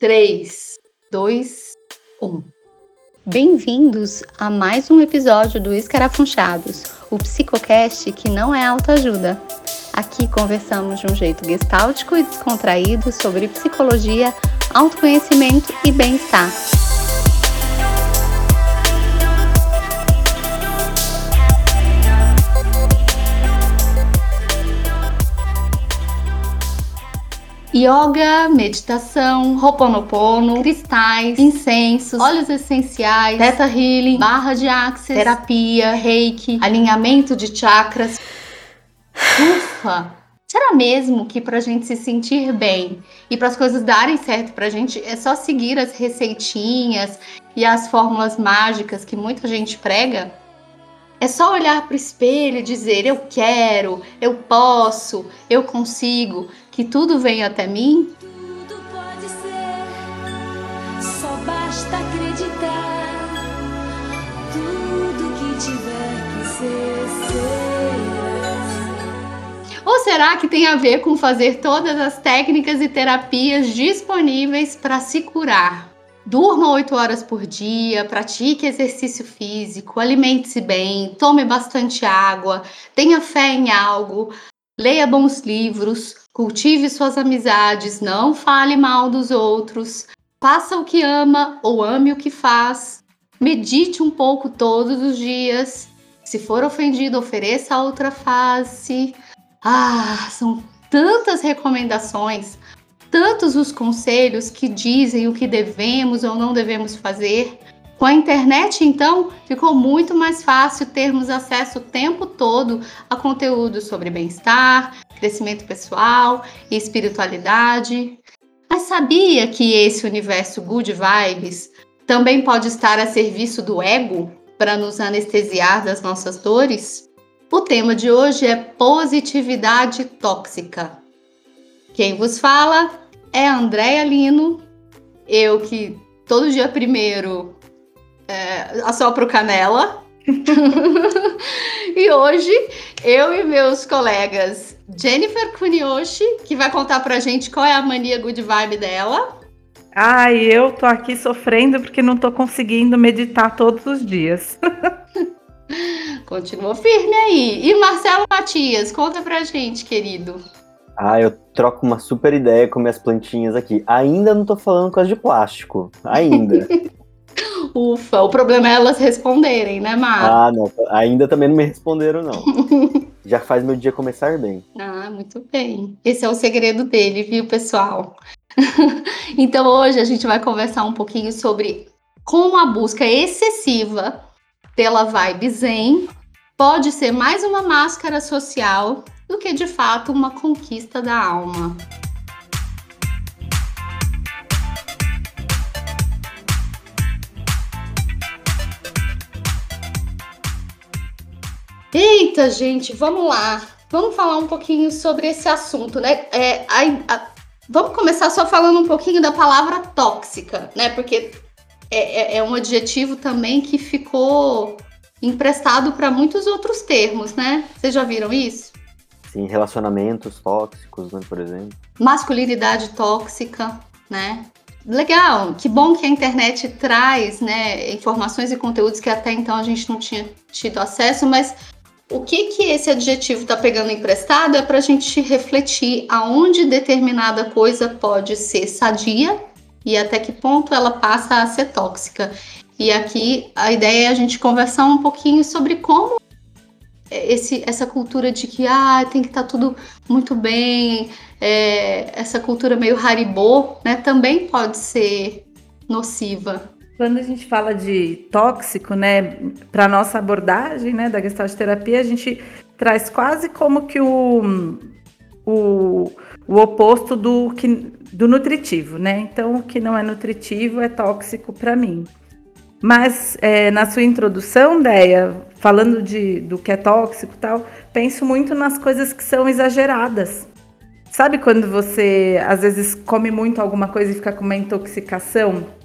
3, 2, 1. Bem-vindos a mais um episódio do Escarafunchados, o psicocast que não é autoajuda. Aqui conversamos de um jeito gestáltico e descontraído sobre psicologia, autoconhecimento e bem-estar. Yoga, meditação, Ho'oponopono, cristais, incensos, óleos essenciais, Theta Healing, barra de axis, terapia, reiki, alinhamento de chakras. Ufa! Será mesmo que para a gente se sentir bem e para as coisas darem certo para a gente é só seguir as receitinhas e as fórmulas mágicas que muita gente prega? É só olhar para o espelho e dizer eu quero, eu posso, eu consigo, que tudo vem até mim? Tudo pode ser, só basta acreditar. Tudo que tiver que ser, será. Ou será que tem a ver com fazer todas as técnicas e terapias disponíveis para se curar? Durma 8 horas por dia, pratique exercício físico, alimente-se bem, tome bastante água, tenha fé em algo, leia bons livros, cultive suas amizades, não fale mal dos outros, faça o que ama ou ame o que faz, medite um pouco todos os dias. Se for ofendido, ofereça a outra face. Ah, são tantas recomendações, tantos os conselhos que dizem o que devemos ou não devemos fazer. Com a internet, então, ficou muito mais fácil termos acesso o tempo todo a conteúdo sobre bem-estar, crescimento pessoal e espiritualidade. Mas sabia que esse universo good vibes também pode estar a serviço do ego para nos anestesiar das nossas dores? O tema de hoje é positividade tóxica. Quem vos fala é Andréa Lino, eu que todo dia primeiro é, assopro canela. e hoje eu e meus colegas Jennifer Kunioshi, que vai contar pra gente qual é a mania good vibe dela. Ai, eu tô aqui sofrendo porque não tô conseguindo meditar todos os dias. Continua firme aí. E Marcelo Matias, conta pra gente, querido. Ah, eu troco uma super ideia com minhas plantinhas aqui. Ainda não tô falando coisa de plástico. Ainda. Ufa, o problema é elas responderem, né, Mar? Ah, não. Ainda também não me responderam, não. Já faz meu dia começar bem. Ah, muito bem. Esse é o segredo dele, viu, pessoal? então hoje a gente vai conversar um pouquinho sobre como a busca excessiva pela vibe zen pode ser mais uma máscara social do que de fato uma conquista da alma. Eita, gente, vamos lá. Vamos falar um pouquinho sobre esse assunto, né? É, a, a, vamos começar só falando um pouquinho da palavra tóxica, né? Porque é, é, é um adjetivo também que ficou emprestado para muitos outros termos, né? Vocês já viram isso? Sim, relacionamentos tóxicos, né, por exemplo. Masculinidade tóxica, né? Legal, que bom que a internet traz, né, informações e conteúdos que até então a gente não tinha tido acesso, mas o que que esse adjetivo está pegando emprestado é para a gente refletir aonde determinada coisa pode ser sadia e até que ponto ela passa a ser tóxica. E aqui a ideia é a gente conversar um pouquinho sobre como esse, essa cultura de que ah, tem que estar tá tudo muito bem, é, essa cultura meio haribô, né, também pode ser nociva. Quando a gente fala de tóxico, né, para nossa abordagem, né, da gestalt terapia, a gente traz quase como que o, o, o oposto do, que, do nutritivo, né? Então, o que não é nutritivo é tóxico para mim. Mas é, na sua introdução, Deia, falando de, do que é tóxico e tal, penso muito nas coisas que são exageradas. Sabe quando você às vezes come muito alguma coisa e fica com uma intoxicação?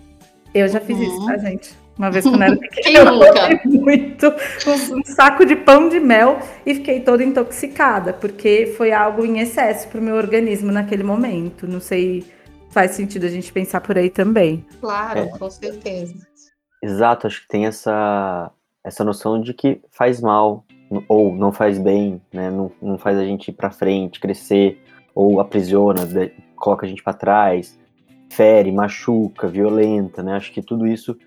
Eu já fiz uhum. isso, tá, gente? Uma vez quando era pequena, eu comi muito um, um, saco de pão de mel e fiquei toda intoxicada, porque foi algo em excesso para o meu organismo naquele momento. Não sei faz sentido a gente pensar por aí também. Claro, É. com certeza. Exato, acho que tem essa, essa noção de que faz mal ou não faz bem, né? Não, não faz a gente ir pra frente, crescer, ou aprisiona, de- coloca a gente pra trás, fere, machuca, violenta, né? Acho que tudo isso,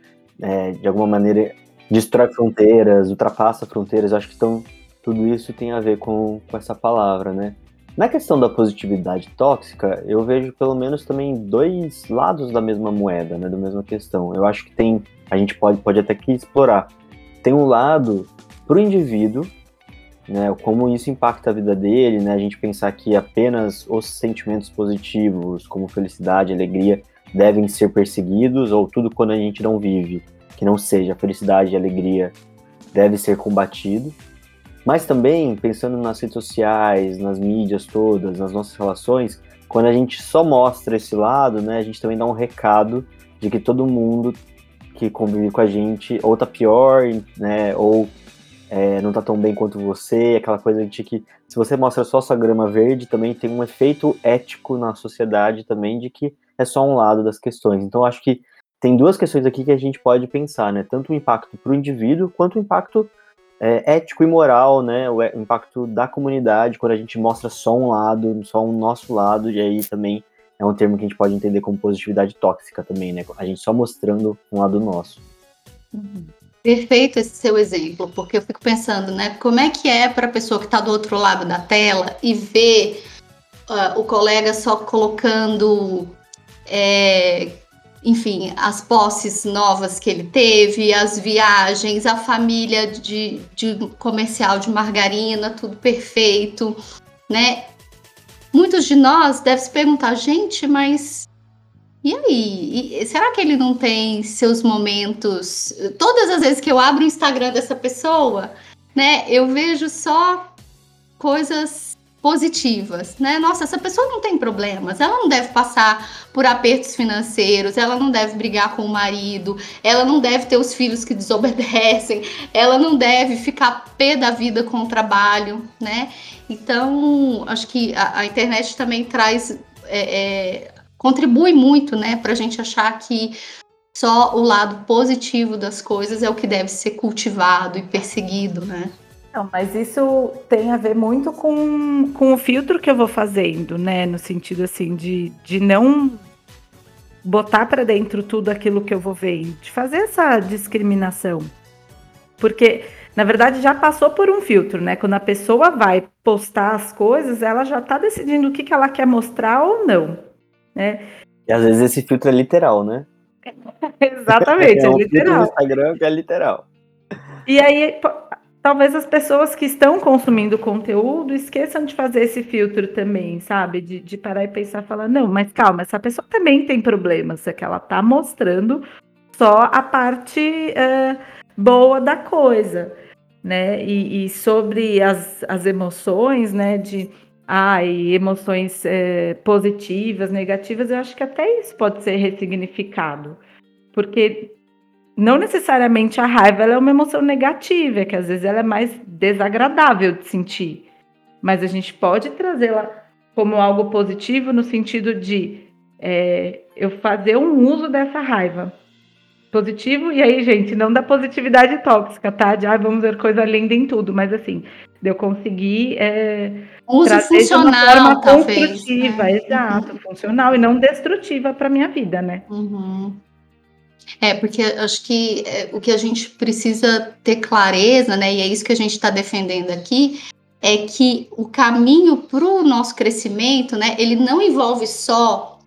é, de alguma maneira, destrói fronteiras, ultrapassa fronteiras. Acho que então, tudo isso tem a ver com, com essa palavra, né? Na questão da positividade tóxica, eu vejo pelo menos também dois lados da mesma moeda, né? Da mesma questão. Eu acho que tem a gente pode, pode até que explorar. Tem um lado para o indivíduo, né, como isso impacta a vida dele, né, a gente pensar que apenas os sentimentos positivos, como felicidade, alegria, devem ser perseguidos, ou tudo quando a gente não vive, que não seja felicidade e alegria, deve ser combatido. Mas também, pensando nas redes sociais, nas mídias todas, nas nossas relações, quando a gente só mostra esse lado, né, a gente também dá um recado de que todo mundo que convive com a gente ou tá pior, né, ou é, não tá tão bem quanto você, aquela coisa de que se você mostra só sua grama verde, também tem um efeito ético na sociedade também de que é só um lado das questões. Então acho que tem duas questões aqui que a gente pode pensar, né, tanto o impacto para o indivíduo quanto o impacto é, ético e moral, né, o, é- o impacto da comunidade quando a gente mostra só um lado, só um nosso lado, e aí também é um termo que a gente pode entender como positividade tóxica também, né? A gente só mostrando um lado nosso. Perfeito esse seu exemplo, porque eu fico pensando, né, como é que é para a pessoa que está do outro lado da tela e ver ah, o colega só colocando, é, enfim, as posses novas que ele teve, as viagens, a família de, de comercial de margarina, tudo perfeito, né? Muitos de nós devem se perguntar, gente, mas e aí? E será que ele não tem seus momentos? Todas as vezes que eu abro o Instagram dessa pessoa, né, eu vejo só coisas positivas, né? Nossa, essa pessoa não tem problemas, ela não deve passar por apertos financeiros, ela não deve brigar com o marido, ela não deve ter os filhos que desobedecem, ela não deve ficar pé da vida com o trabalho, né? Então, acho que a, a internet também traz é, é, contribui muito, né, para a gente achar que só o lado positivo das coisas é o que deve ser cultivado e perseguido, né? Não, mas isso tem a ver muito com, com o filtro que eu vou fazendo, né? No sentido assim de, de não botar para dentro tudo aquilo que eu vou ver, de fazer essa discriminação. Porque, na verdade, já passou por um filtro, né? Quando a pessoa vai postar as coisas, ela já tá decidindo o que, que ela quer mostrar ou não, né? E às vezes esse filtro é literal, né? Exatamente, é um filtro literal. no Instagram que é literal. E aí, talvez as pessoas que estão consumindo conteúdo esqueçam de fazer esse filtro também, sabe? De, de parar e pensar, falar, não, mas calma, essa pessoa também tem problemas, é que ela tá mostrando só a parte eh, boa da coisa, né? E, e sobre as, as emoções, né? De ai, emoções eh, positivas, negativas, eu acho que até isso pode ser ressignificado. Porque não necessariamente a raiva é uma emoção negativa, é que às vezes ela é mais desagradável de sentir. Mas a gente pode trazê-la como algo positivo no sentido de é, eu fazer um uso dessa raiva. Positivo, e aí, gente, não da positividade tóxica, tá? De ah, vamos ver coisa linda em tudo, mas assim, de eu conseguir é, Uso trazer de uma funcional, forma talvez. construtiva, né? exato, funcional e não destrutiva para minha vida, né? Uhum. É, porque acho que é, o que a gente precisa ter clareza, né, e é isso que a gente está defendendo aqui, é que o caminho para o nosso crescimento, né, ele não envolve só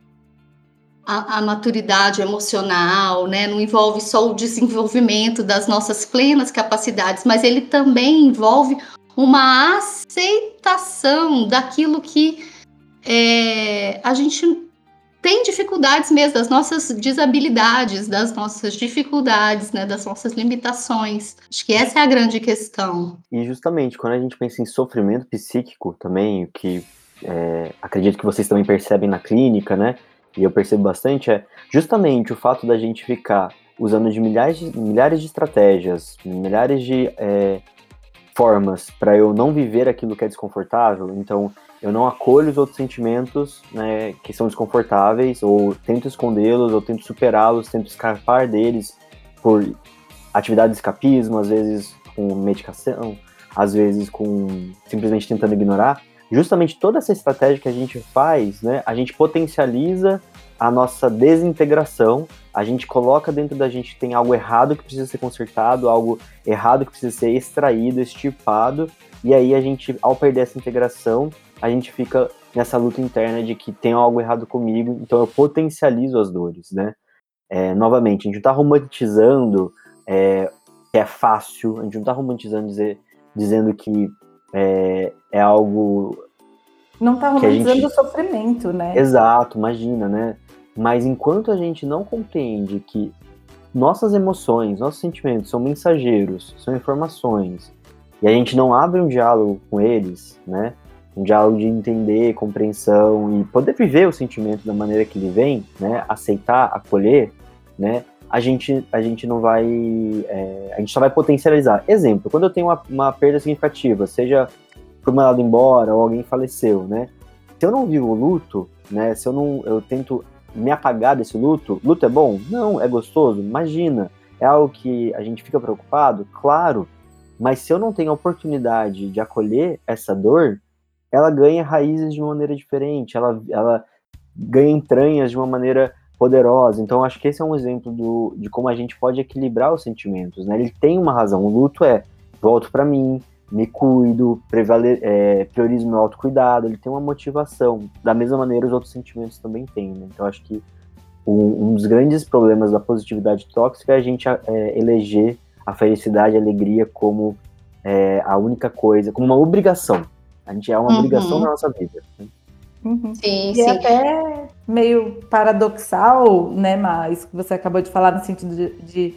a, a maturidade emocional, né, não envolve só o desenvolvimento das nossas plenas capacidades, mas ele também envolve uma aceitação daquilo que é, a gente tem dificuldades mesmo, das nossas desabilidades, das nossas dificuldades, né, das nossas limitações. Acho que essa é a grande questão. E justamente quando a gente pensa em sofrimento psíquico também, o que é, acredito que vocês também percebem na clínica, né? E eu percebo bastante, é justamente o fato da gente ficar usando de milhares de, milhares de estratégias, milhares de é, formas para eu não viver aquilo que é desconfortável. Então, eu não acolho os outros sentimentos né, que são desconfortáveis, ou tento escondê-los, ou tento superá-los, tento escapar deles por atividade de escapismo, às vezes com medicação, às vezes com simplesmente tentando ignorar. Justamente toda essa estratégia que a gente faz, né, a gente potencializa a nossa desintegração, a gente coloca dentro da gente que tem algo errado que precisa ser consertado, algo errado que precisa ser extraído, extirpado, e aí a gente, ao perder essa integração, a gente fica nessa luta interna de que tem algo errado comigo, então eu potencializo as dores, né? É, novamente, a gente não tá romantizando é, que é fácil, a gente não tá romantizando dizer, dizendo que é, é algo. Não tá romantizando gente... o sofrimento, né? Exato, imagina, né? Mas enquanto a gente não compreende que nossas emoções, nossos sentimentos são mensageiros, são informações, e a gente não abre um diálogo com eles, né? Um diálogo de entender, compreensão e poder viver o sentimento da maneira que ele vem, né? Aceitar, acolher, né? A gente, a gente não vai. É, a gente só vai potencializar. Exemplo, quando eu tenho uma, uma perda significativa, seja por mandado embora ou alguém faleceu, né? Se eu não vivo o luto, né? Se eu não. Eu tento me apagar desse luto, luto é bom? Não, é gostoso? Imagina. É algo que a gente fica preocupado? Claro. Mas se eu não tenho a oportunidade de acolher essa dor, ela ganha raízes de uma maneira diferente, ela, ela ganha entranhas de uma maneira poderosa. Então, acho que esse é um exemplo do, de como a gente pode equilibrar os sentimentos. Né? Ele tem uma razão. O luto é volto para mim, me cuido, prevale, é, priorizo meu autocuidado, ele tem uma motivação. Da mesma maneira, os outros sentimentos também têm. Né? Então, acho que um, um, dos grandes problemas da positividade tóxica é a gente é, eleger a felicidade, a alegria como é, a única coisa, como uma obrigação. A gente é uma uhum. obrigação na nossa vida. Né? Uhum. Sim, e sim. até meio paradoxal, né, mas que você acabou de falar no sentido de, de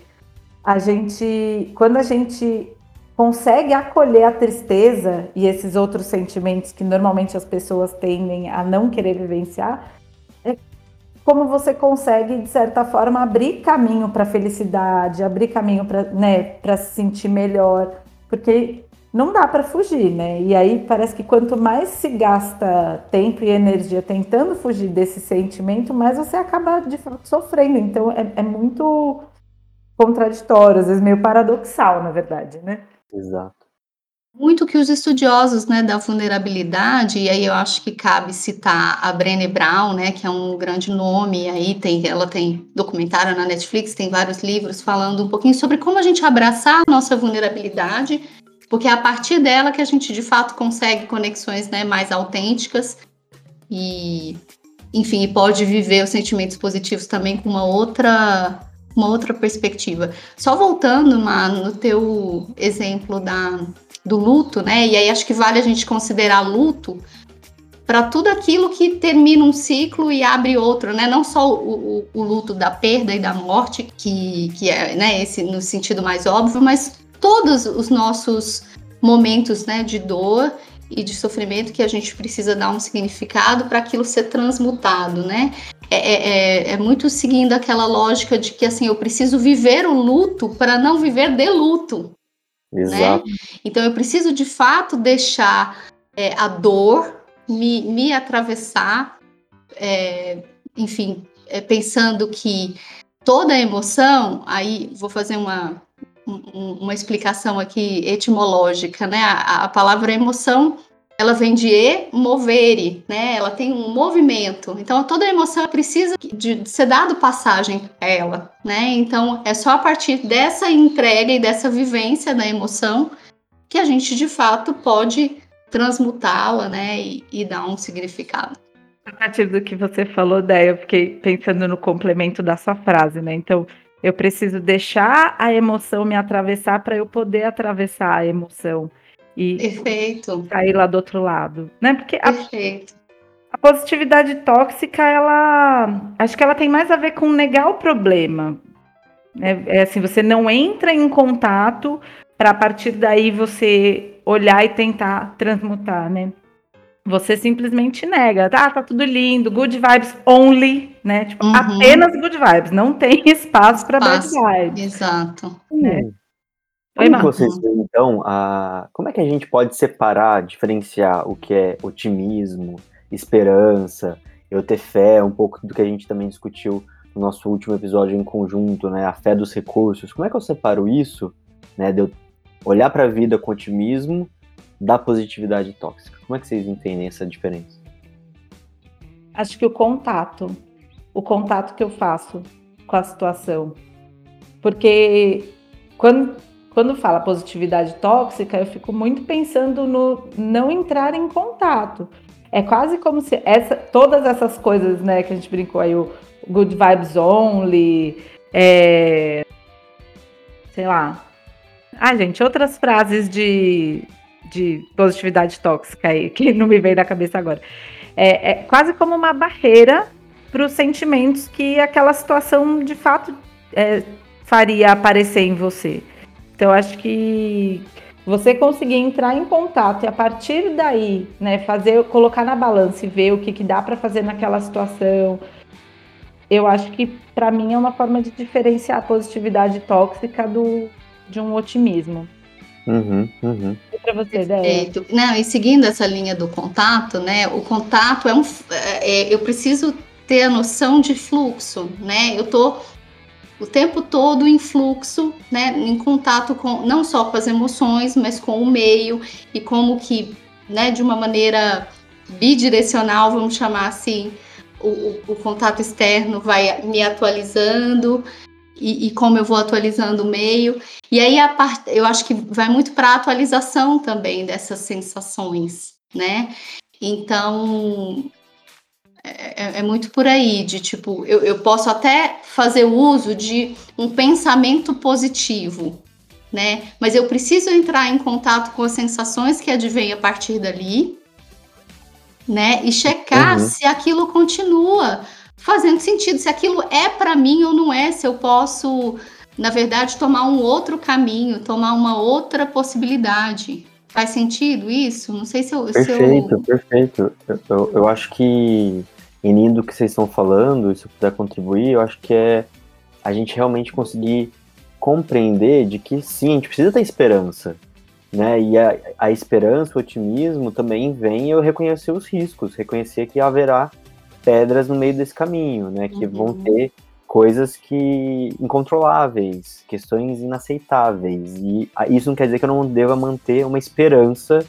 a gente, quando a gente consegue acolher a tristeza e esses outros sentimentos que normalmente as pessoas tendem a não querer vivenciar, é como você consegue, de certa forma, abrir caminho para a felicidade, abrir caminho para né, se sentir melhor, porque não dá para fugir, né? E aí parece que quanto mais se gasta tempo e energia tentando fugir desse sentimento, mais você acaba de fato sofrendo. Então é, é muito contraditório, às vezes meio paradoxal, na verdade, né? Exato. Muito que os estudiosos né, da vulnerabilidade, e aí eu acho que cabe citar a Brené Brown, né, que é um grande nome, aí tem, ela tem documentário na Netflix, tem vários livros falando um pouquinho sobre como a gente abraçar a nossa vulnerabilidade, porque é a partir dela que a gente de fato consegue conexões né, mais autênticas e, enfim, pode viver os sentimentos positivos também com uma outra uma outra perspectiva. Só voltando no teu exemplo da, do luto, né? E aí acho que vale a gente considerar luto para tudo aquilo que termina um ciclo e abre outro, né? Não só o, o, o, luto da perda e da morte, que, que é né, esse no sentido mais óbvio, mas todos os nossos momentos né, de dor e de sofrimento que a gente precisa dar um significado para aquilo ser transmutado, né? É, é, é, é, muito seguindo aquela lógica de que assim eu preciso viver o luto para não viver de luto. Né? Exato. Né? Então eu preciso de fato deixar é, a dor me, me atravessar, é, enfim, é, pensando que toda emoção, aí vou fazer uma, uma explicação aqui etimológica, né? A, a palavra emoção ela vem de e-movere, né? Ela tem um movimento. Então, toda emoção precisa de, de ser dado passagem a ela, né? Então, é só a partir dessa entrega e dessa vivência da emoção que a gente, de fato, pode transmutá-la, né? E, e, dar um significado. A partir do que você falou, Déia, eu fiquei pensando no complemento da sua frase, né? Então, eu preciso deixar a emoção me atravessar para eu poder atravessar a emoção e Perfeito. sair lá do outro lado, né? Porque a, a, positividade tóxica, ela acho que ela tem mais a ver com negar o problema. É, é assim, você não entra em contato para a partir daí você olhar e tentar transmutar, né? Você simplesmente nega, tá, tá tudo lindo, good vibes only, né? Tipo, uhum. apenas good vibes, não tem espaço para bad vibes. Exato. Né? Oi, Como que vocês veem, então, a... como é que a gente pode separar, diferenciar o que é otimismo, esperança, eu ter fé, um pouco do que a gente também discutiu no nosso último episódio em conjunto, né, a fé dos recursos. Como é que eu separo isso, né, de eu olhar para a vida com otimismo da positividade tóxica? Como é que vocês entendem essa diferença? Acho que o contato, o contato que eu faço com a situação. Porque quando, quando fala positividade tóxica, eu fico muito pensando no não entrar em contato. É quase como se essa, todas essas coisas, né, que a gente brincou aí, o good vibes only, é, sei lá. Ah, gente, outras frases de, de positividade tóxica aí, que não me veio da cabeça agora. É, é quase como uma barreira para os sentimentos que aquela situação de fato é, faria aparecer em você. Então, acho que você conseguir entrar em contato e a partir daí, né, fazer, colocar na balança e ver o que, que dá para fazer naquela situação. Eu acho que para mim é uma forma de diferenciar a positividade tóxica do, de um otimismo. Uhum, uhum. E para você? Perfeito. Não, e seguindo essa linha do contato, né? O contato é um. é, eu preciso ter a noção de fluxo, né? Eu tô o tempo todo em fluxo, né? Em contato com não só com as emoções, mas com o meio e como que, né? De uma maneira bidirecional, vamos chamar assim, o, o, o contato externo vai me atualizando e, e, como eu vou atualizando o meio. E aí a parte, eu acho que vai muito para a atualização também dessas sensações, né? Então é, é, muito por aí, de tipo, eu, eu posso até fazer uso de um pensamento positivo, né? Mas eu preciso entrar em contato com as sensações que advêm a partir dali, né? E checar uhum. se aquilo continua fazendo sentido, se aquilo é para mim ou não é, se eu posso, na verdade, tomar um outro caminho, tomar uma outra possibilidade. Faz sentido isso? Não sei se eu. Perfeito, se eu... perfeito. Eu, eu, eu, acho que, indo do que vocês estão falando, se eu puder contribuir, eu acho que é a gente realmente conseguir compreender de que sim, a gente precisa ter esperança. Né? E a, a esperança, o otimismo também vem eu reconhecer os riscos, reconhecer que haverá pedras no meio desse caminho, né? Que uhum. vão ter coisas que incontroláveis, questões inaceitáveis. E isso não quer dizer que eu não deva manter uma esperança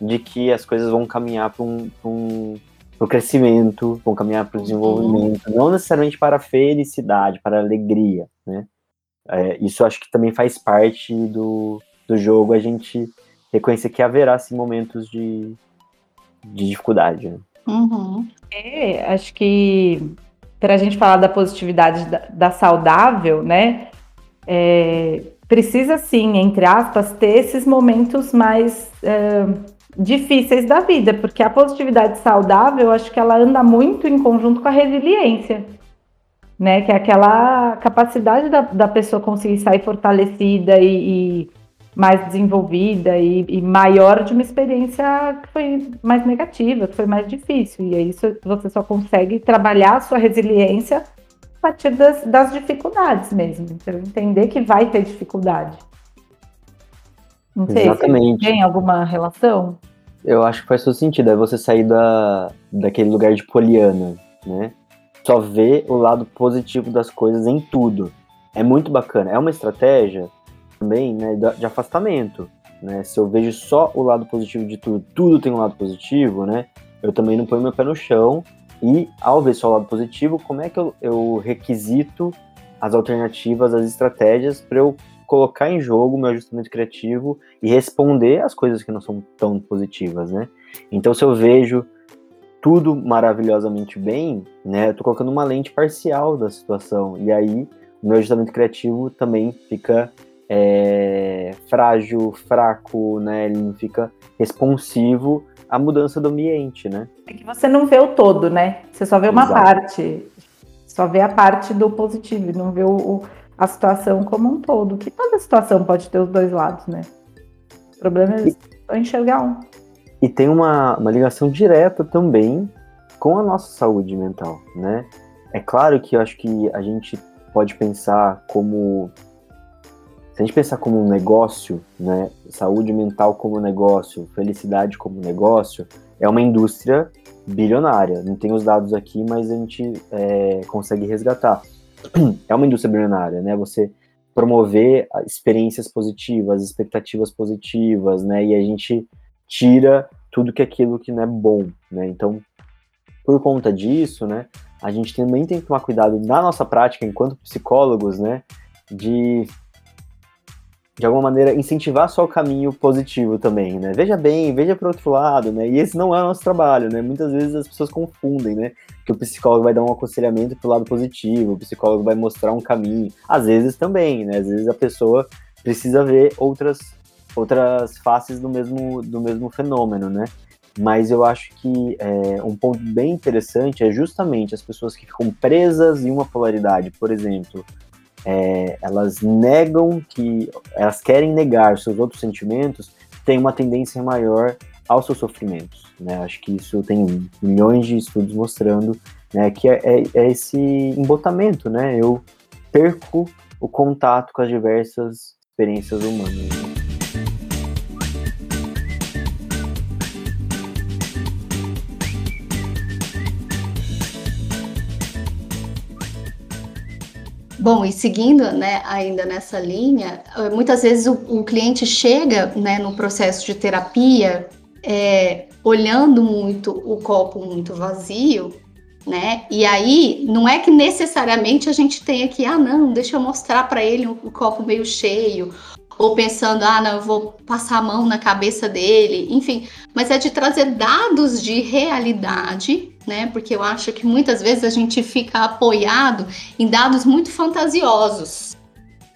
de que as coisas vão caminhar para um, um pro crescimento, vão caminhar para o desenvolvimento, uhum. não necessariamente para a felicidade, para a alegria, né? É, isso acho que também faz parte do, do jogo, a gente reconhecer que haverá sim, momentos de, de dificuldade. Né? Uhum. É, acho que para a gente falar da positividade da, da saudável, né? É, precisa sim, entre aspas, ter esses momentos mais é, difíceis da vida, porque a positividade saudável, acho que ela anda muito em conjunto com a resiliência, né? Que é aquela capacidade da, da pessoa conseguir sair fortalecida e, e mais desenvolvida e, e, maior de uma experiência que foi mais negativa, que foi mais difícil. E aí você só consegue trabalhar a sua resiliência a partir das, das dificuldades mesmo. Então, entender que vai ter dificuldade. Não sei Exatamente. se tem alguma relação. Eu acho que faz todo sentido. É você sair da, daquele lugar de poliana, né? Só ver o lado positivo das coisas em tudo. É muito bacana. É uma estratégia também, né, de afastamento, né? Se eu vejo só o lado positivo de tudo, tudo tem um lado positivo, né? Eu também não ponho meu pé no chão e ao ver só o lado positivo, como é que eu, eu requisito as alternativas, as estratégias para eu colocar em jogo o meu ajustamento criativo e responder às coisas que não são tão positivas, né? Então, se eu vejo tudo maravilhosamente bem, né, eu tô colocando uma lente parcial da situação e aí o meu ajustamento criativo também fica é, frágil, fraco, né? Ele não fica responsivo à mudança do ambiente, né? É que você não vê o todo, né? Você só vê uma Exato. parte. Só vê a parte do positivo, não vê o, o, a situação como um todo. Que toda situação pode ter os dois lados, né? O problema é enxergar um. E tem uma, uma ligação direta também com a nossa saúde mental, né? É claro que eu acho que a gente pode pensar como se a gente pensar como um negócio, né, saúde mental como negócio, felicidade como negócio, é uma indústria bilionária. Não tem os dados aqui, mas a gente é, consegue resgatar. É uma indústria bilionária, né? Você promover experiências positivas, expectativas positivas, né? E a gente tira tudo que é aquilo que não é bom, né? Então, por conta disso, né? A gente também tem que tomar cuidado na nossa prática enquanto psicólogos, né? De de alguma maneira, incentivar só o caminho positivo também, né? Veja bem, veja para outro lado, né? E esse não é o nosso trabalho, né? Muitas vezes as pessoas confundem, né? Que o psicólogo vai dar um aconselhamento pro lado positivo, o psicólogo vai mostrar um caminho. Às vezes também, né? Às vezes a pessoa precisa ver outras, outras faces do mesmo, do mesmo fenômeno, né? Mas eu acho que é, um ponto bem interessante é justamente as pessoas que ficam presas em uma polaridade. Por exemplo, é, elas negam que elas querem negar seus outros sentimentos, tem uma tendência maior aos seus sofrimentos. Né? Acho que isso tem milhões de estudos mostrando né, que é, é, é esse embotamento, né? Eu perco o contato com as diversas experiências humanas. Bom, e seguindo né, ainda nessa linha, eh, muitas vezes o, o cliente chega né, no processo de terapia é, olhando muito o copo muito vazio, né? E aí não é que necessariamente a gente tenha que, ah, não, deixa eu mostrar para ele o, copo meio cheio, ou pensando, ah, não, eu vou passar a mão na cabeça dele, enfim, mas é de trazer dados de realidade né? Porque eu acho que muitas vezes a gente fica apoiado em dados muito fantasiosos,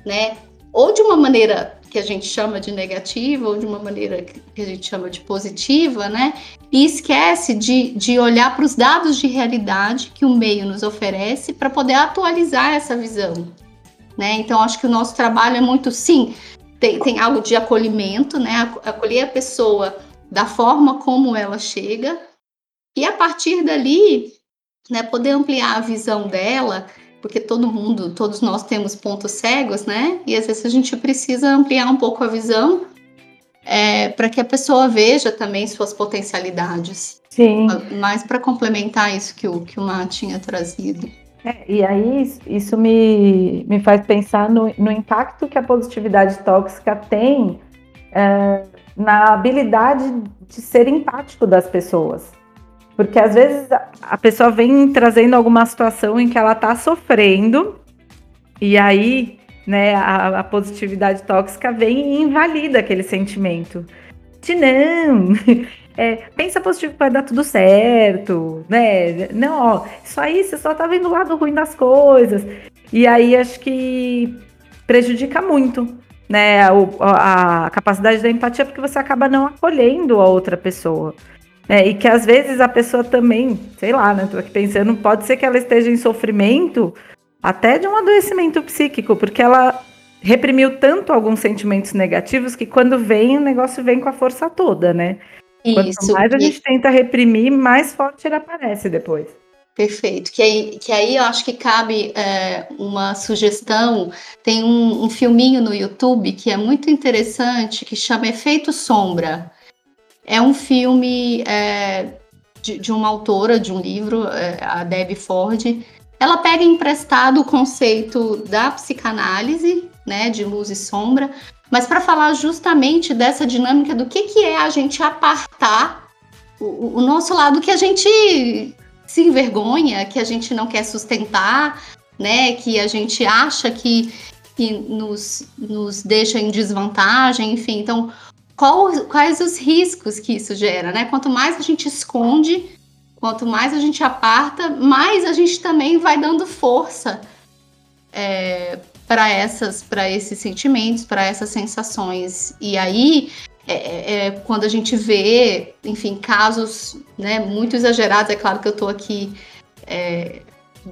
né? Ou de uma maneira que a gente chama de negativa, ou de uma maneira que a gente chama de positiva, né? E esquece de, de olhar para os dados de realidade que o meio nos oferece para poder atualizar essa visão, né? Então, acho que o nosso trabalho é muito, sim, tem, tem algo de acolhimento, né? Acolher a pessoa da forma como ela chega, e a partir dali, né, poder ampliar a visão dela, porque todo mundo, todos nós temos pontos cegos, né? E às vezes a gente precisa ampliar um pouco a visão é, para que a pessoa veja também suas potencialidades. Sim. Mas para complementar isso que o, que o Mar tinha trazido. É, e aí isso me, me faz pensar no, no impacto que a positividade tóxica tem é, na habilidade de ser empático das pessoas. Porque às vezes a pessoa vem trazendo alguma situação em que ela tá sofrendo, e aí, né, a, a positividade tóxica vem e invalida aquele sentimento. De não, é, pensa positivo vai dar tudo certo, né? Não, ó, isso aí você só tá vendo o lado ruim das coisas. E aí acho que prejudica muito, né, a, a capacidade da empatia, porque você acaba não acolhendo a outra pessoa. É, e que às vezes a pessoa também, sei lá, né? Tô aqui pensando, pode ser que ela esteja em sofrimento até de um adoecimento psíquico, porque ela reprimiu tanto alguns sentimentos negativos que quando vem, o negócio vem com a força toda, né? Isso. Quanto mais a gente tenta reprimir, mais forte ele aparece depois. Perfeito. Que aí, que aí eu acho que cabe é, uma sugestão. Tem um, um filminho no YouTube que é muito interessante, que chama Efeito Sombra. É um filme é, de, de, uma autora de um livro, é, a Debbie Ford. Ela pega emprestado o conceito da psicanálise, né, de luz e sombra, mas para falar justamente dessa dinâmica do que, que é a gente apartar o, o nosso lado que a gente se envergonha, que a gente não quer sustentar, né, que a gente acha que, que nos, nos deixa em desvantagem, enfim. Então, qual, quais os riscos que isso gera, né? Quanto mais a gente esconde, quanto mais a gente aparta, mais a gente também vai dando força é, para essas, para esses sentimentos, para essas sensações. E aí, é, é, é, quando a gente vê, enfim, casos, né, muito exagerados. É claro que eu estou aqui é,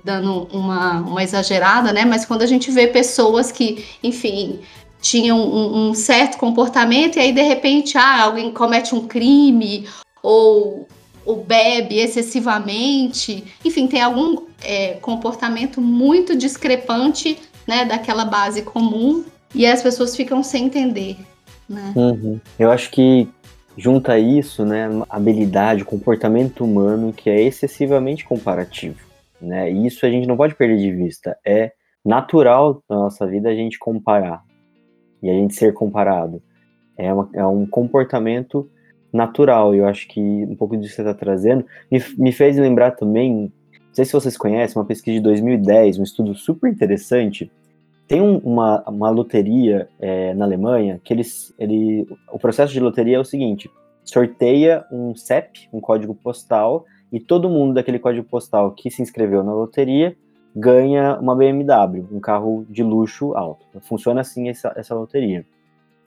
dando uma, uma exagerada, né? Mas quando a gente vê pessoas que, enfim, tinham um, um, certo comportamento e aí de repente ah, alguém comete um crime ou, ou bebe excessivamente, enfim, tem algum é, comportamento muito discrepante né, daquela base comum e as pessoas ficam sem entender, né? Uhum. Eu acho que junta isso, né, habilidade, comportamento humano que é excessivamente comparativo, né? E isso a gente não pode perder de vista. É natural na nossa vida a gente comparar e a gente ser comparado. É, uma, é um comportamento natural. E eu acho que um pouco disso que você está trazendo me, me fez lembrar também, não sei se vocês conhecem, uma pesquisa de 2010, um estudo super interessante. Tem um, uma, uma loteria é, na Alemanha que eles, ele, o processo de loteria é o seguinte: sorteia um CEP, um código postal, e todo mundo daquele código postal que se inscreveu na loteria ganha uma BMW, um carro de luxo alto. Funciona assim essa, essa loteria.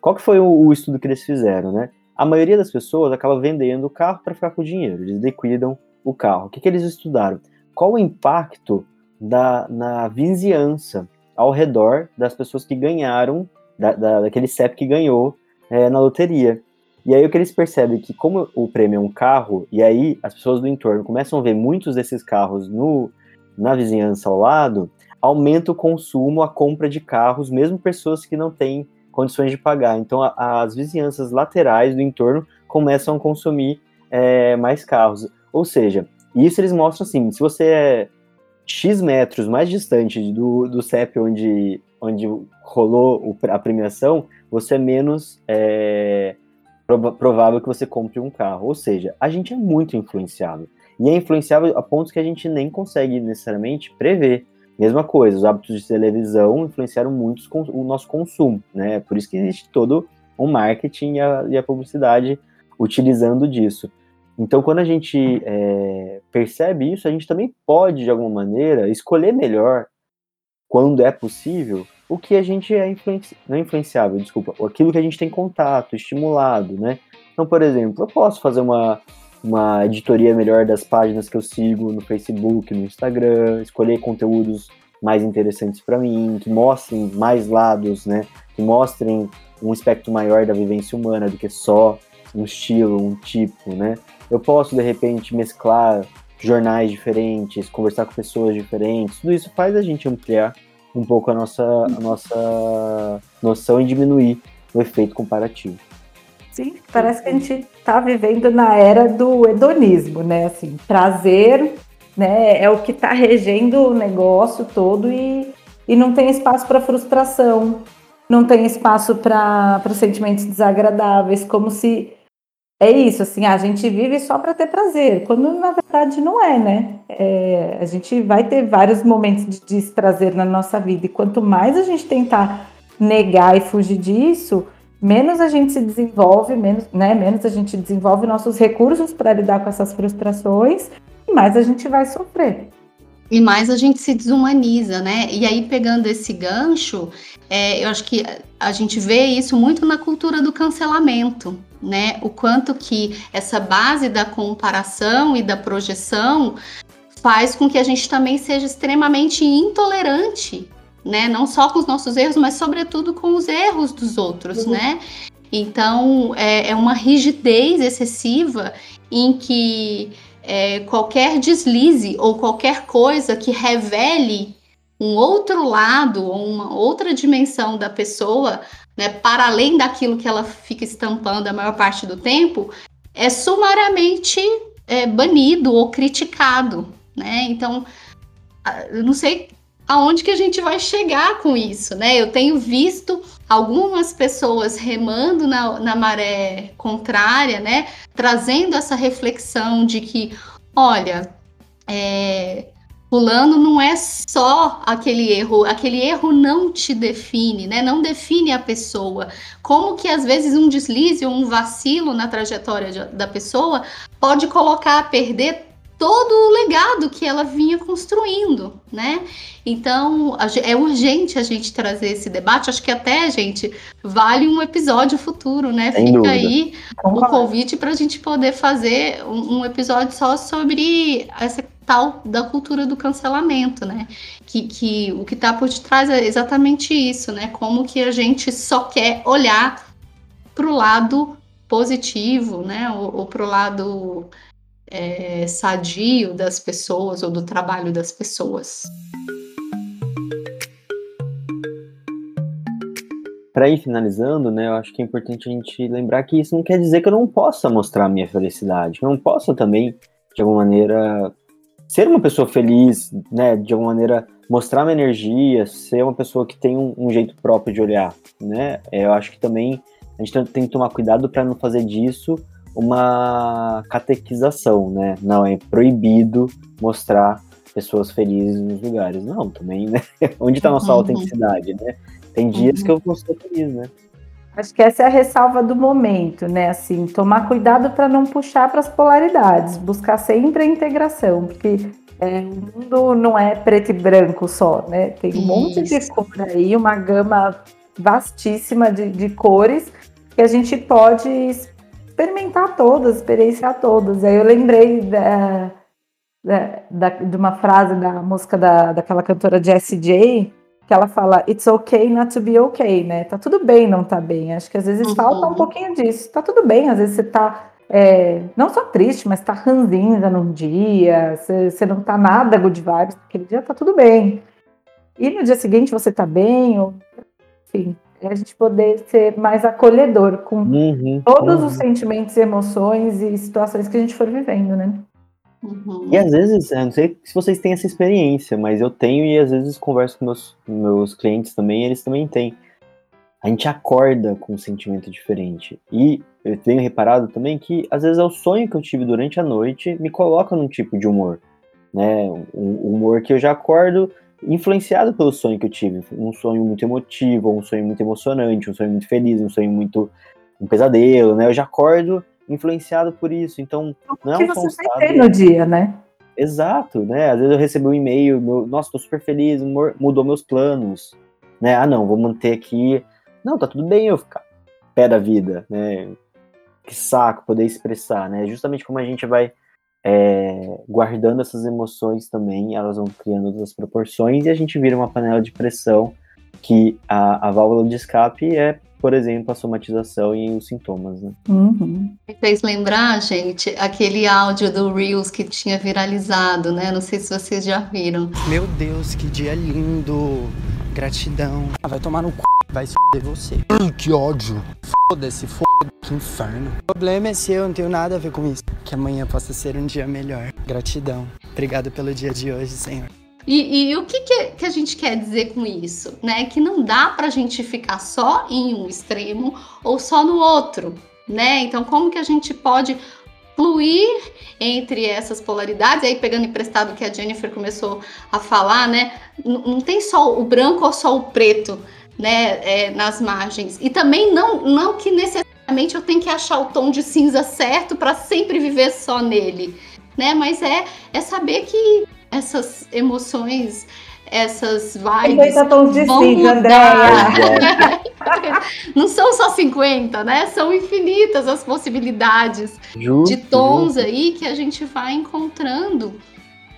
Qual que foi o, o estudo que eles fizeram, né? A maioria das pessoas acaba vendendo o carro para ficar com o dinheiro, eles liquidam o carro. O que, que eles estudaram? Qual o impacto da, na vizinhança ao redor das pessoas que ganharam, da, da, daquele CEP que ganhou é, na loteria. E aí o que eles percebem é que como o prêmio é um carro, e aí as pessoas do entorno começam a ver muitos desses carros no, na vizinhança ao lado, aumenta o consumo, a compra de carros, mesmo pessoas que não têm condições de pagar. Então, a, as vizinhanças laterais do entorno começam a consumir é, mais carros. Ou seja, isso eles mostram assim: se você é X metros mais distante do, do CEP onde, onde rolou a premiação, você é menos é, provável que você compre um carro. Ou seja, a gente é muito influenciável. E é influenciável a pontos que a gente nem consegue necessariamente prever. Mesma coisa, os hábitos de televisão influenciaram muito o nosso consumo, né? Por isso que existe todo o marketing e a, e a publicidade utilizando disso. Então, quando a gente é, percebe isso, a gente também pode, de alguma maneira, escolher melhor, quando é possível, o que a gente é influenci... não é influenciável, desculpa, aquilo que a gente tem contato, estimulado, né? Então, por exemplo, eu posso fazer uma, uma editoria melhor das páginas que eu sigo no Facebook, no Instagram, escolher conteúdos mais interessantes para mim, que mostrem mais lados, né? Que mostrem um espectro maior da vivência humana do que só um estilo, um tipo, né? Eu posso de repente mesclar jornais diferentes, conversar com pessoas diferentes. Tudo isso faz a gente ampliar um pouco a nossa, a nossa noção e diminuir o efeito comparativo. Sim, parece que a gente está vivendo na era do hedonismo, né? Assim, prazer né, é o que está regendo o negócio todo e, e não tem espaço para frustração, não tem espaço para sentimentos desagradáveis, como se é isso, assim, a gente vive só para ter prazer, quando na verdade não é, né? É, a gente vai ter vários momentos de desprazer na nossa vida, e quanto mais a gente tentar negar e fugir disso, menos a gente se desenvolve, menos, né, menos a gente desenvolve nossos recursos para lidar com essas frustrações e mais a gente vai sofrer. E mais a gente se desumaniza, né? E aí, pegando esse gancho, é, eu acho que a gente vê isso muito na cultura do cancelamento, né? O quanto que essa base da comparação e da projeção faz com que a gente também seja extremamente intolerante né? Não só com os nossos erros, mas sobretudo com os erros dos outros, uhum. né? Então é, é, uma rigidez excessiva em que é, qualquer deslize ou qualquer coisa que revele um outro lado ou uma outra dimensão da pessoa, né, para além daquilo que ela fica estampando a maior parte do tempo, é sumariamente é, banido ou criticado, né? Então, eu não sei aonde que a gente vai chegar com isso, né? Eu tenho visto algumas pessoas remando na, na maré contrária, né? Trazendo essa reflexão de que, olha, é, Fulano não é só aquele erro, aquele erro não te define, né? Não define a pessoa. Como que às vezes um deslize ou um vacilo na trajetória de, da pessoa pode colocar a perder todo o legado que ela vinha construindo, né? Então, é urgente a gente trazer esse debate. Acho que até, gente, vale um episódio futuro, né? Sem Fica dúvida. aí o convite para a gente poder fazer um, um, episódio só sobre essa tal da cultura do cancelamento, né? Que, que o que está por detrás é exatamente isso, né? Como que a gente só quer olhar para o lado positivo, né? Ou, ou para o lado é, sadio das pessoas ou do trabalho das pessoas. para ir finalizando, né, eu acho que é importante a gente lembrar que isso não quer dizer que eu não possa mostrar a minha felicidade, que eu não possa também, de alguma maneira, ser uma pessoa feliz, né, de alguma maneira mostrar minha energia, ser uma pessoa que tem um, um jeito próprio de olhar, né? É, eu acho que também a gente tem que tomar cuidado para não fazer disso uma catequização, né? Não é proibido mostrar pessoas felizes nos lugares. Não, também, né? Onde está a nossa uhum. autenticidade, né? Tem dias uhum. que eu vou ser feliz, né? Acho que essa é a ressalva do momento, né? Assim, tomar cuidado para não puxar para as polaridades, buscar sempre a integração, porque é, o mundo não é preto e branco só, né? Tem um Isso. monte de cor aí, uma gama vastíssima de, de cores que a gente pode experimentar todas, experienciar todas. Aí eu lembrei da, da, da, de uma frase da música da, daquela cantora Jessie J, que ela fala It's okay not to be okay, né? Tá tudo bem não tá bem. Acho que às vezes uhum. falta um pouquinho disso. Tá tudo bem, às vezes você tá é, não só triste, mas tá ranzinza num dia, você, você não tá nada good vibes, aquele dia tá tudo bem. E no dia seguinte você tá bem, ou, enfim, é a gente poder ser mais acolhedor com uhum, todos uhum. os sentimentos, emoções e situações que a gente for vivendo, né? Uhum. E às vezes, eu não sei se vocês têm essa experiência, mas eu tenho e às vezes converso com meus, meus clientes também, eles também têm. A gente acorda com um sentimento diferente. E eu tenho reparado também que às vezes é o sonho que eu tive durante a noite me coloca num tipo de humor, né? Um humor que eu já acordo influenciado pelo sonho que eu tive, um sonho muito emotivo, um sonho muito emocionante, um sonho muito feliz, um sonho muito um pesadelo, né? Eu já acordo influenciado por isso. Então, não é um que você vai ter no dia, né? Exato, né? Às vezes eu recebo um e-mail, meu, nossa, tô super feliz, mudou meus planos, né? Ah, não, vou manter aqui. Não, tá tudo bem eu ficar pé da vida, né? Que saco poder expressar, né? Justamente como a gente vai é, guardando essas emoções também, elas vão criando outras proporções e a gente vira uma panela de pressão que a, a válvula de escape é por exemplo, a somatização e os sintomas. Né? Uhum. Me fez lembrar, gente, aquele áudio do Reels que tinha viralizado, né? Não sei se vocês já viram. Meu Deus, que dia lindo! Gratidão. Ah, vai tomar no c... vai se você. Ai, que ódio. Foda-se, foda que inferno. O problema é seu, não tenho nada a ver com isso. Que amanhã possa ser um dia melhor. Gratidão. Obrigado pelo dia de hoje, Senhor. E, e, o que, que, que, a gente quer dizer com isso? Né? Que não dá para a gente ficar só em um extremo ou só no outro. Né? Então, como que a gente pode fluir entre essas polaridades? Aí, pegando emprestado que a Jennifer começou a falar, né? Não, não tem só o branco ou só o preto né? É, nas margens. E também não, não que necessariamente eu tenho que achar o tom de cinza certo para sempre viver só nele. Né? Mas é, é saber que essas emoções, essas vibes. 50 tons de cinza, Andréia. Não são só 50, né? São infinitas as possibilidades justo, de tons justo. aí que a gente vai encontrando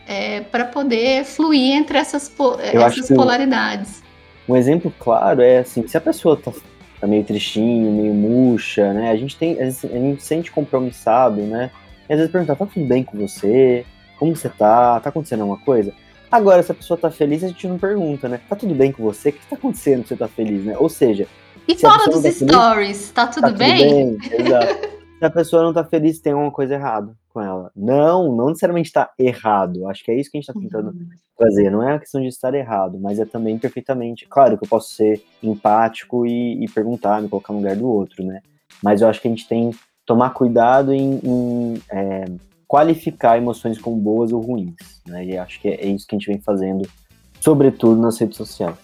é, para poder fluir entre essas, essas polaridades. Um exemplo claro é assim, se a pessoa tá, tá meio tristinho, meio murcha, né? A gente tem, a gente sente compromissado, né? E às vezes perguntar, tá tudo bem com você? Como você tá? Tá acontecendo alguma coisa? Agora, se a pessoa tá feliz, a gente não pergunta, né? Tá tudo bem com você? O que tá acontecendo que você tá feliz, né? Ou seja. E fora dos tá stories, feliz, tá, tudo, tá bem? tudo bem? Exato. se a pessoa não tá feliz, tem alguma coisa errada com ela. Não, não necessariamente tá errado. Acho que é isso que a gente tá tentando uhum. Fazer. Não é a questão de estar errado, mas é também perfeitamente. Claro que eu posso ser empático e, e perguntar, me colocar no lugar do outro, né? Mas eu acho que a gente tem tomar cuidado em, em é, qualificar emoções como boas ou ruins. Né? E acho que é, isso que a gente vem fazendo, sobretudo nas redes sociais.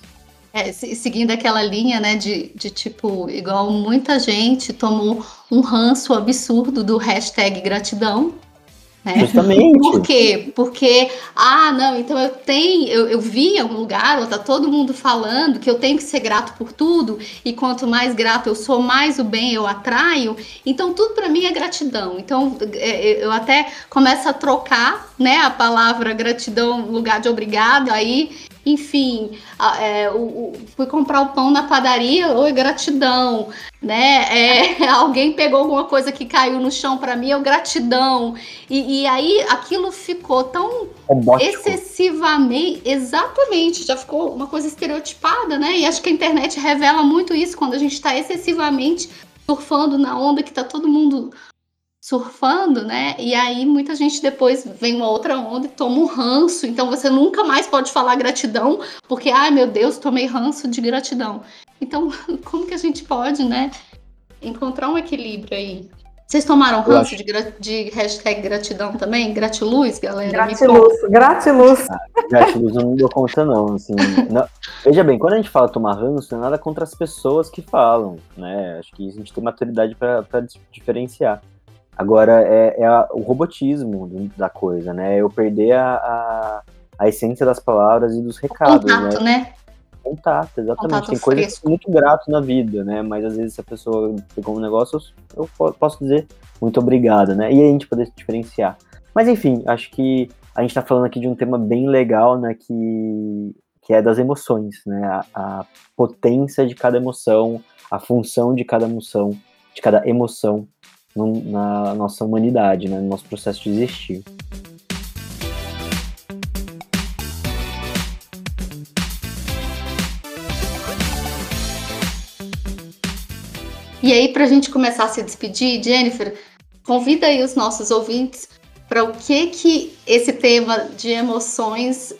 É, seguindo aquela linha, né, de, de tipo, igual muita gente tomou um ranço absurdo do hashtag gratidão, né? Justamente. Por quê? Porque, ah, não, então eu tenho, eu, eu vi em algum lugar, ou tá todo mundo falando que eu tenho que ser grato por tudo, e quanto mais grato eu sou, mais o bem eu atraio. Então, tudo para mim é gratidão. Então, é, é, eu até começo a trocar, né, a palavra gratidão no lugar de obrigado, aí enfim, é, o- o- fui comprar o pão na padaria, oi, gratidão, né? É, alguém pegou alguma coisa que caiu no chão para mim, eu gratidão. E, e aí aquilo ficou tão Robótico. excessivamente, exatamente, já ficou uma coisa estereotipada, né? E acho que a internet revela muito isso quando a gente está excessivamente surfando na onda que tá todo mundo surfando, né? E aí muita gente depois vem uma outra onda e toma um ranço, então você nunca mais pode falar gratidão, porque ai meu Deus, tomei ranço de gratidão. Então, como que a gente pode, né, encontrar um equilíbrio aí? Vocês tomaram ranço acho- de, gra- de hashtag gratidão também? Gratiluz, galera? Gratiluz, gratiluz. Gratiluz eu não dou conta, não. Assim, não- Veja bem, quando a gente fala tomar ranço, não é nada contra as pessoas que falam, né? Acho que a gente tem maturidade para diferenciar. Agora, é, é a- o robotismo da coisa, né? Eu perder a, a, a essência das palavras e dos recados, né? Contato, né? Contato, exatamente. Contato Tem coisas que fresco. são muito grato na vida, né? Mas às vezes se a pessoa pegou um negócio, eu, eu po- posso dizer muito obrigado, né? E a gente poder se diferenciar. Mas enfim, acho que a gente tá falando aqui de um tema bem legal, né? Que, que é das emoções, né? A, a potência de cada emoção, a função de cada emoção, de cada emoção num- na nossa humanidade, né? No nosso processo de existir. E aí, para a gente começar a se despedir, Jennifer, convida aí os nossos ouvintes para o que que esse tema de emoções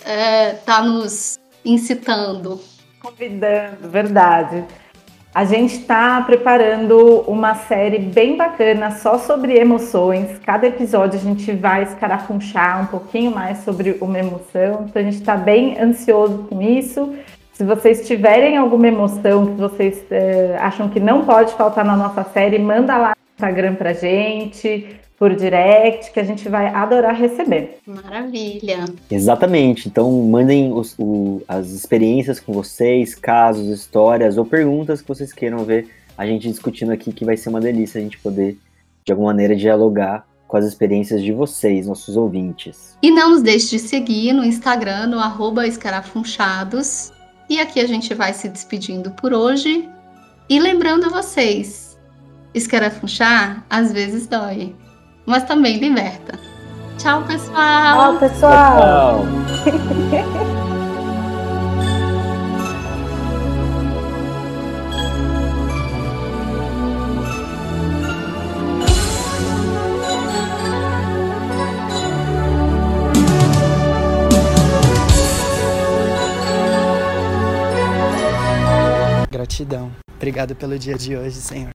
está nos incitando. Convidando, verdade. A gente está preparando uma série bem bacana só sobre emoções. Cada episódio a gente vai escarafunchar um pouquinho mais sobre uma emoção. Então a gente está bem ansioso com isso. Se vocês tiverem alguma emoção que vocês eh, acham que não pode faltar na nossa série, manda lá Instagram pra gente, por direct, que a gente vai adorar receber. Maravilha. Exatamente. Então, mandem os- o- as experiências com vocês, casos, histórias ou perguntas que vocês queiram ver a gente discutindo aqui, que vai ser uma delícia a gente poder, de alguma maneira, dialogar com as experiências de vocês, nossos ouvintes. E não nos deixe de seguir no Instagram, no arroba escarafunchados. E aqui a gente vai se despedindo por hoje. E lembrando a vocês, escarafunchar às vezes dói, mas também liberta. Tchau, pessoal! Tchau, pessoal! Tchau! Gratidão. Obrigado pelo dia de hoje, Senhor.